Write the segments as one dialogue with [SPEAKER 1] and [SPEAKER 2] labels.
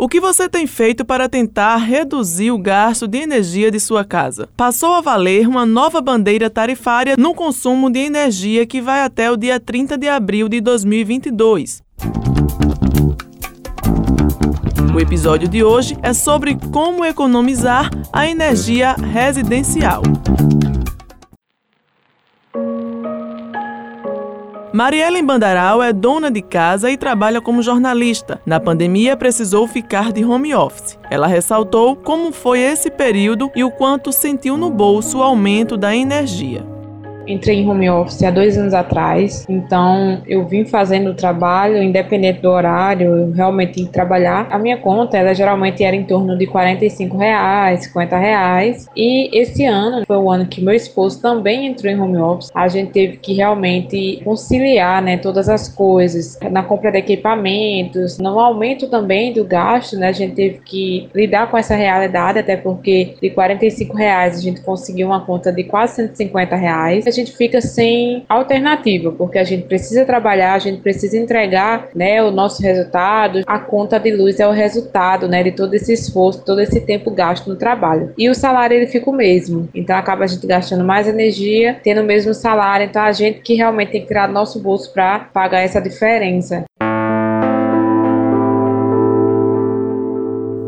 [SPEAKER 1] O que você tem feito para tentar reduzir o gasto de energia de sua casa? Passou a valer uma nova bandeira tarifária no consumo de energia que vai até o dia 30 de abril de 2022. O episódio de hoje é sobre como economizar a energia residencial. Mariela Bandaral é dona de casa e trabalha como jornalista. Na pandemia, precisou ficar de home office. Ela ressaltou como foi esse período e o quanto sentiu no bolso o aumento da energia
[SPEAKER 2] entrei em home office há dois anos atrás, então eu vim fazendo o trabalho, independente do horário, eu realmente tinha que trabalhar. A minha conta, ela geralmente era em torno de 45 reais, 50 reais, e esse ano foi o ano que meu esposo também entrou em home office. A gente teve que realmente conciliar, né, todas as coisas, na compra de equipamentos, no aumento também do gasto, né, a gente teve que lidar com essa realidade, até porque de 45 reais a gente conseguiu uma conta de quase 150 reais gente fica sem alternativa, porque a gente precisa trabalhar, a gente precisa entregar, né, o nosso resultado. A conta de luz é o resultado, né, de todo esse esforço, todo esse tempo gasto no trabalho. E o salário ele fica o mesmo. Então acaba a gente gastando mais energia, tendo o mesmo salário. Então a gente que realmente tem que tirar nosso bolso para pagar essa diferença.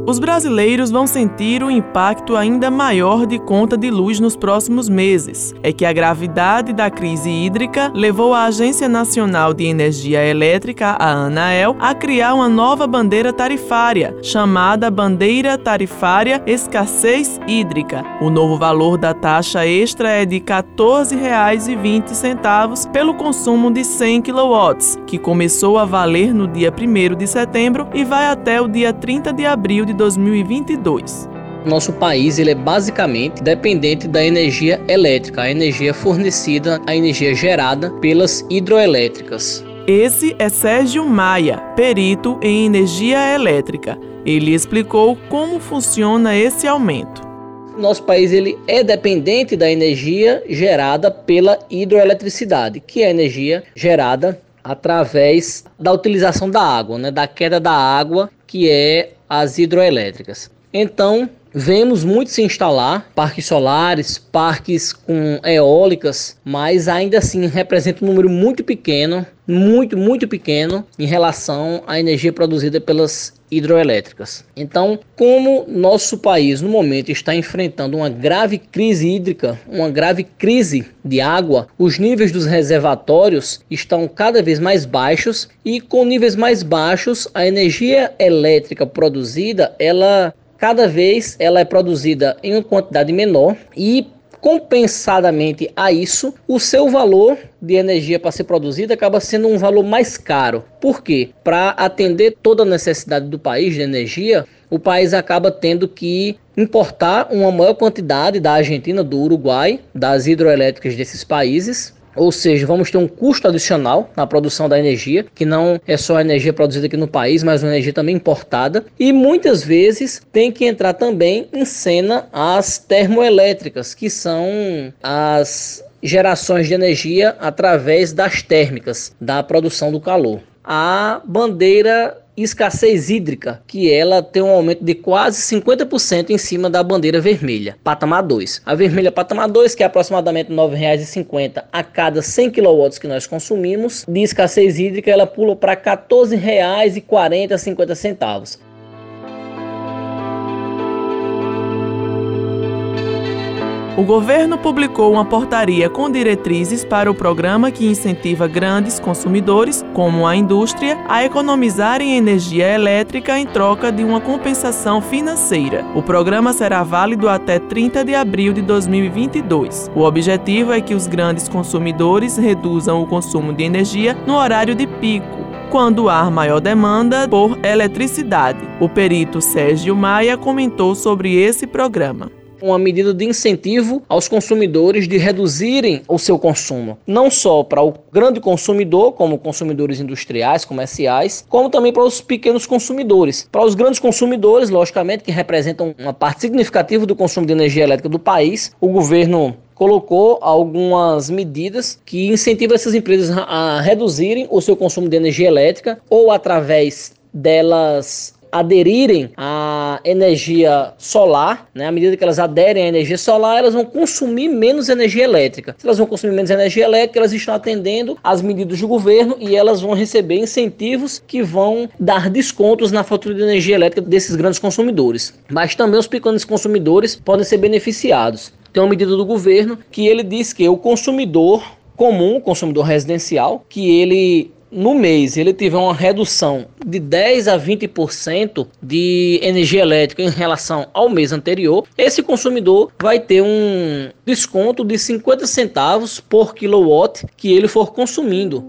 [SPEAKER 1] Os brasileiros vão sentir um impacto ainda maior de conta de luz nos próximos meses. É que a gravidade da crise hídrica levou a Agência Nacional de Energia Elétrica, a ANAEL, a criar uma nova bandeira tarifária, chamada Bandeira Tarifária Escassez Hídrica. O novo valor da taxa extra é de R$ 14,20 pelo consumo de 100 kW, que começou a valer no dia 1 de setembro e vai até o dia 30 de abril de 2022.
[SPEAKER 3] Nosso país ele é basicamente dependente da energia elétrica, a energia fornecida, a energia gerada pelas hidroelétricas.
[SPEAKER 1] Esse é Sérgio Maia, perito em energia elétrica. Ele explicou como funciona esse aumento.
[SPEAKER 3] Nosso país ele é dependente da energia gerada pela hidroeletricidade, que é a energia gerada através da utilização da água, né, da queda da água, que é as hidroelétricas. Então, vemos muito se instalar parques solares, parques com eólicas, mas ainda assim representa um número muito pequeno, muito, muito pequeno em relação à energia produzida pelas hidroelétricas. Então, como nosso país no momento está enfrentando uma grave crise hídrica, uma grave crise de água, os níveis dos reservatórios estão cada vez mais baixos e com níveis mais baixos, a energia elétrica produzida, ela cada vez ela é produzida em uma quantidade menor e compensadamente a isso, o seu valor de energia para ser produzida acaba sendo um valor mais caro. Por quê? Para atender toda a necessidade do país de energia, o país acaba tendo que importar uma maior quantidade da Argentina, do Uruguai, das hidroelétricas desses países ou seja, vamos ter um custo adicional na produção da energia, que não é só a energia produzida aqui no país, mas uma energia também importada. E muitas vezes tem que entrar também em cena as termoelétricas, que são as gerações de energia através das térmicas, da produção do calor. A bandeira escassez hídrica, que ela tem um aumento de quase 50% em cima da bandeira vermelha, patamar 2. A vermelha patamar 2, que é aproximadamente R$ 9,50 a cada 100 kW que nós consumimos, de escassez hídrica ela pula para R$ 14,40
[SPEAKER 1] O governo publicou uma portaria com diretrizes para o programa que incentiva grandes consumidores, como a indústria, a economizarem energia elétrica em troca de uma compensação financeira. O programa será válido até 30 de abril de 2022. O objetivo é que os grandes consumidores reduzam o consumo de energia no horário de pico quando há maior demanda por eletricidade. O perito Sérgio Maia comentou sobre esse programa
[SPEAKER 3] uma medida de incentivo aos consumidores de reduzirem o seu consumo, não só para o grande consumidor, como consumidores industriais, comerciais, como também para os pequenos consumidores. Para os grandes consumidores, logicamente, que representam uma parte significativa do consumo de energia elétrica do país, o governo colocou algumas medidas que incentivam essas empresas a reduzirem o seu consumo de energia elétrica ou através delas aderirem à energia solar, né? À medida que elas aderem à energia solar, elas vão consumir menos energia elétrica. Se elas vão consumir menos energia elétrica, elas estão atendendo às medidas do governo e elas vão receber incentivos que vão dar descontos na fatura de energia elétrica desses grandes consumidores. Mas também os pequenos consumidores podem ser beneficiados. Tem uma medida do governo que ele diz que o consumidor comum, consumidor residencial, que ele no mês ele tiver uma redução de 10 a 20% de energia elétrica em relação ao mês anterior, esse consumidor vai ter um desconto de 50 centavos por quilowatt que ele for consumindo.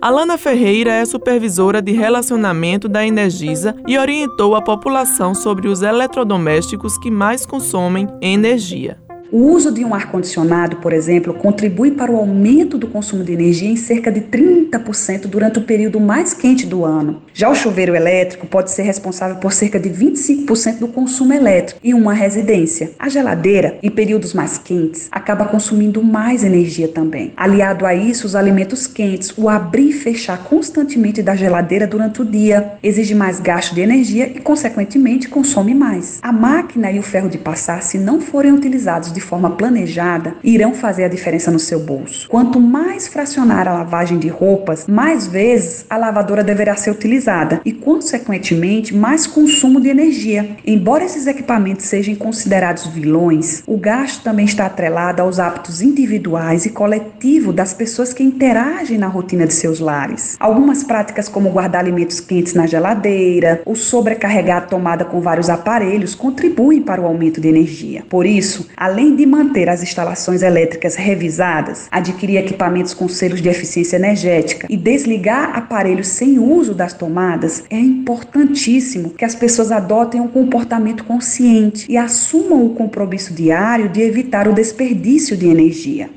[SPEAKER 1] Alana Ferreira é supervisora de relacionamento da Energisa e orientou a população sobre os eletrodomésticos que mais consomem energia.
[SPEAKER 4] O uso de um ar-condicionado, por exemplo, contribui para o aumento do consumo de energia em cerca de 30% durante o período mais quente do ano. Já o chuveiro elétrico pode ser responsável por cerca de 25% do consumo elétrico em uma residência. A geladeira, em períodos mais quentes, acaba consumindo mais energia também. Aliado a isso, os alimentos quentes, o abrir e fechar constantemente da geladeira durante o dia, exige mais gasto de energia e, consequentemente, consome mais. A máquina e o ferro de passar, se não forem utilizados de forma planejada irão fazer a diferença no seu bolso. Quanto mais fracionar a lavagem de roupas, mais vezes a lavadora deverá ser utilizada e, consequentemente, mais consumo de energia. Embora esses equipamentos sejam considerados vilões, o gasto também está atrelado aos hábitos individuais e coletivos das pessoas que interagem na rotina de seus lares. Algumas práticas, como guardar alimentos quentes na geladeira ou sobrecarregar a tomada com vários aparelhos, contribuem para o aumento de energia. Por isso, além além de manter as instalações elétricas revisadas, adquirir equipamentos com selos de eficiência energética e desligar aparelhos sem uso das tomadas, é importantíssimo que as pessoas adotem um comportamento consciente e assumam o compromisso diário de evitar o desperdício de energia.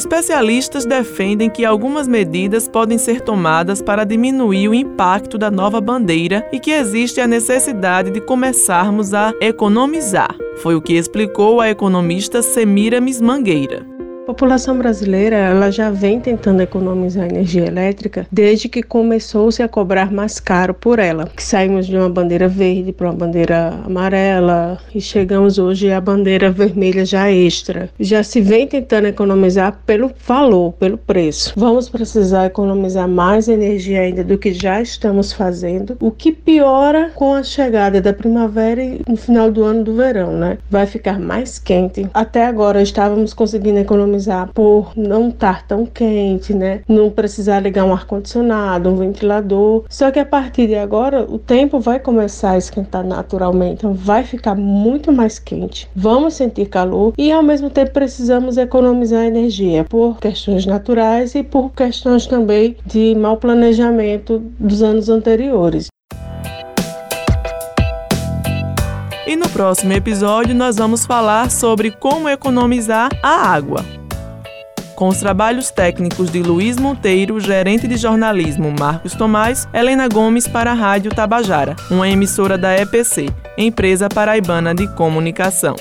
[SPEAKER 1] Especialistas defendem que algumas medidas podem ser tomadas para diminuir o impacto da nova bandeira e que existe a necessidade de começarmos a economizar. Foi o que explicou a economista Semiramis Mangueira.
[SPEAKER 5] A população brasileira ela já vem tentando economizar energia elétrica desde que começou-se a cobrar mais caro por ela. Saímos de uma bandeira verde para uma bandeira amarela e chegamos hoje à bandeira vermelha já extra. Já se vem tentando economizar pelo valor, pelo preço. Vamos precisar economizar mais energia ainda do que já estamos fazendo, o que piora com a chegada da primavera e no final do ano do verão, né? Vai ficar mais quente. Até agora estávamos conseguindo economizar economizar por não estar tão quente, né? Não precisar ligar um ar-condicionado, um ventilador. Só que a partir de agora, o tempo vai começar a esquentar naturalmente, então vai ficar muito mais quente. Vamos sentir calor e ao mesmo tempo precisamos economizar energia por questões naturais e por questões também de mau planejamento dos anos anteriores.
[SPEAKER 1] E no próximo episódio nós vamos falar sobre como economizar a água com os trabalhos técnicos de Luiz Monteiro, gerente de jornalismo Marcos Tomás, Helena Gomes para a Rádio Tabajara, uma emissora da EPC, Empresa Paraibana de Comunicação.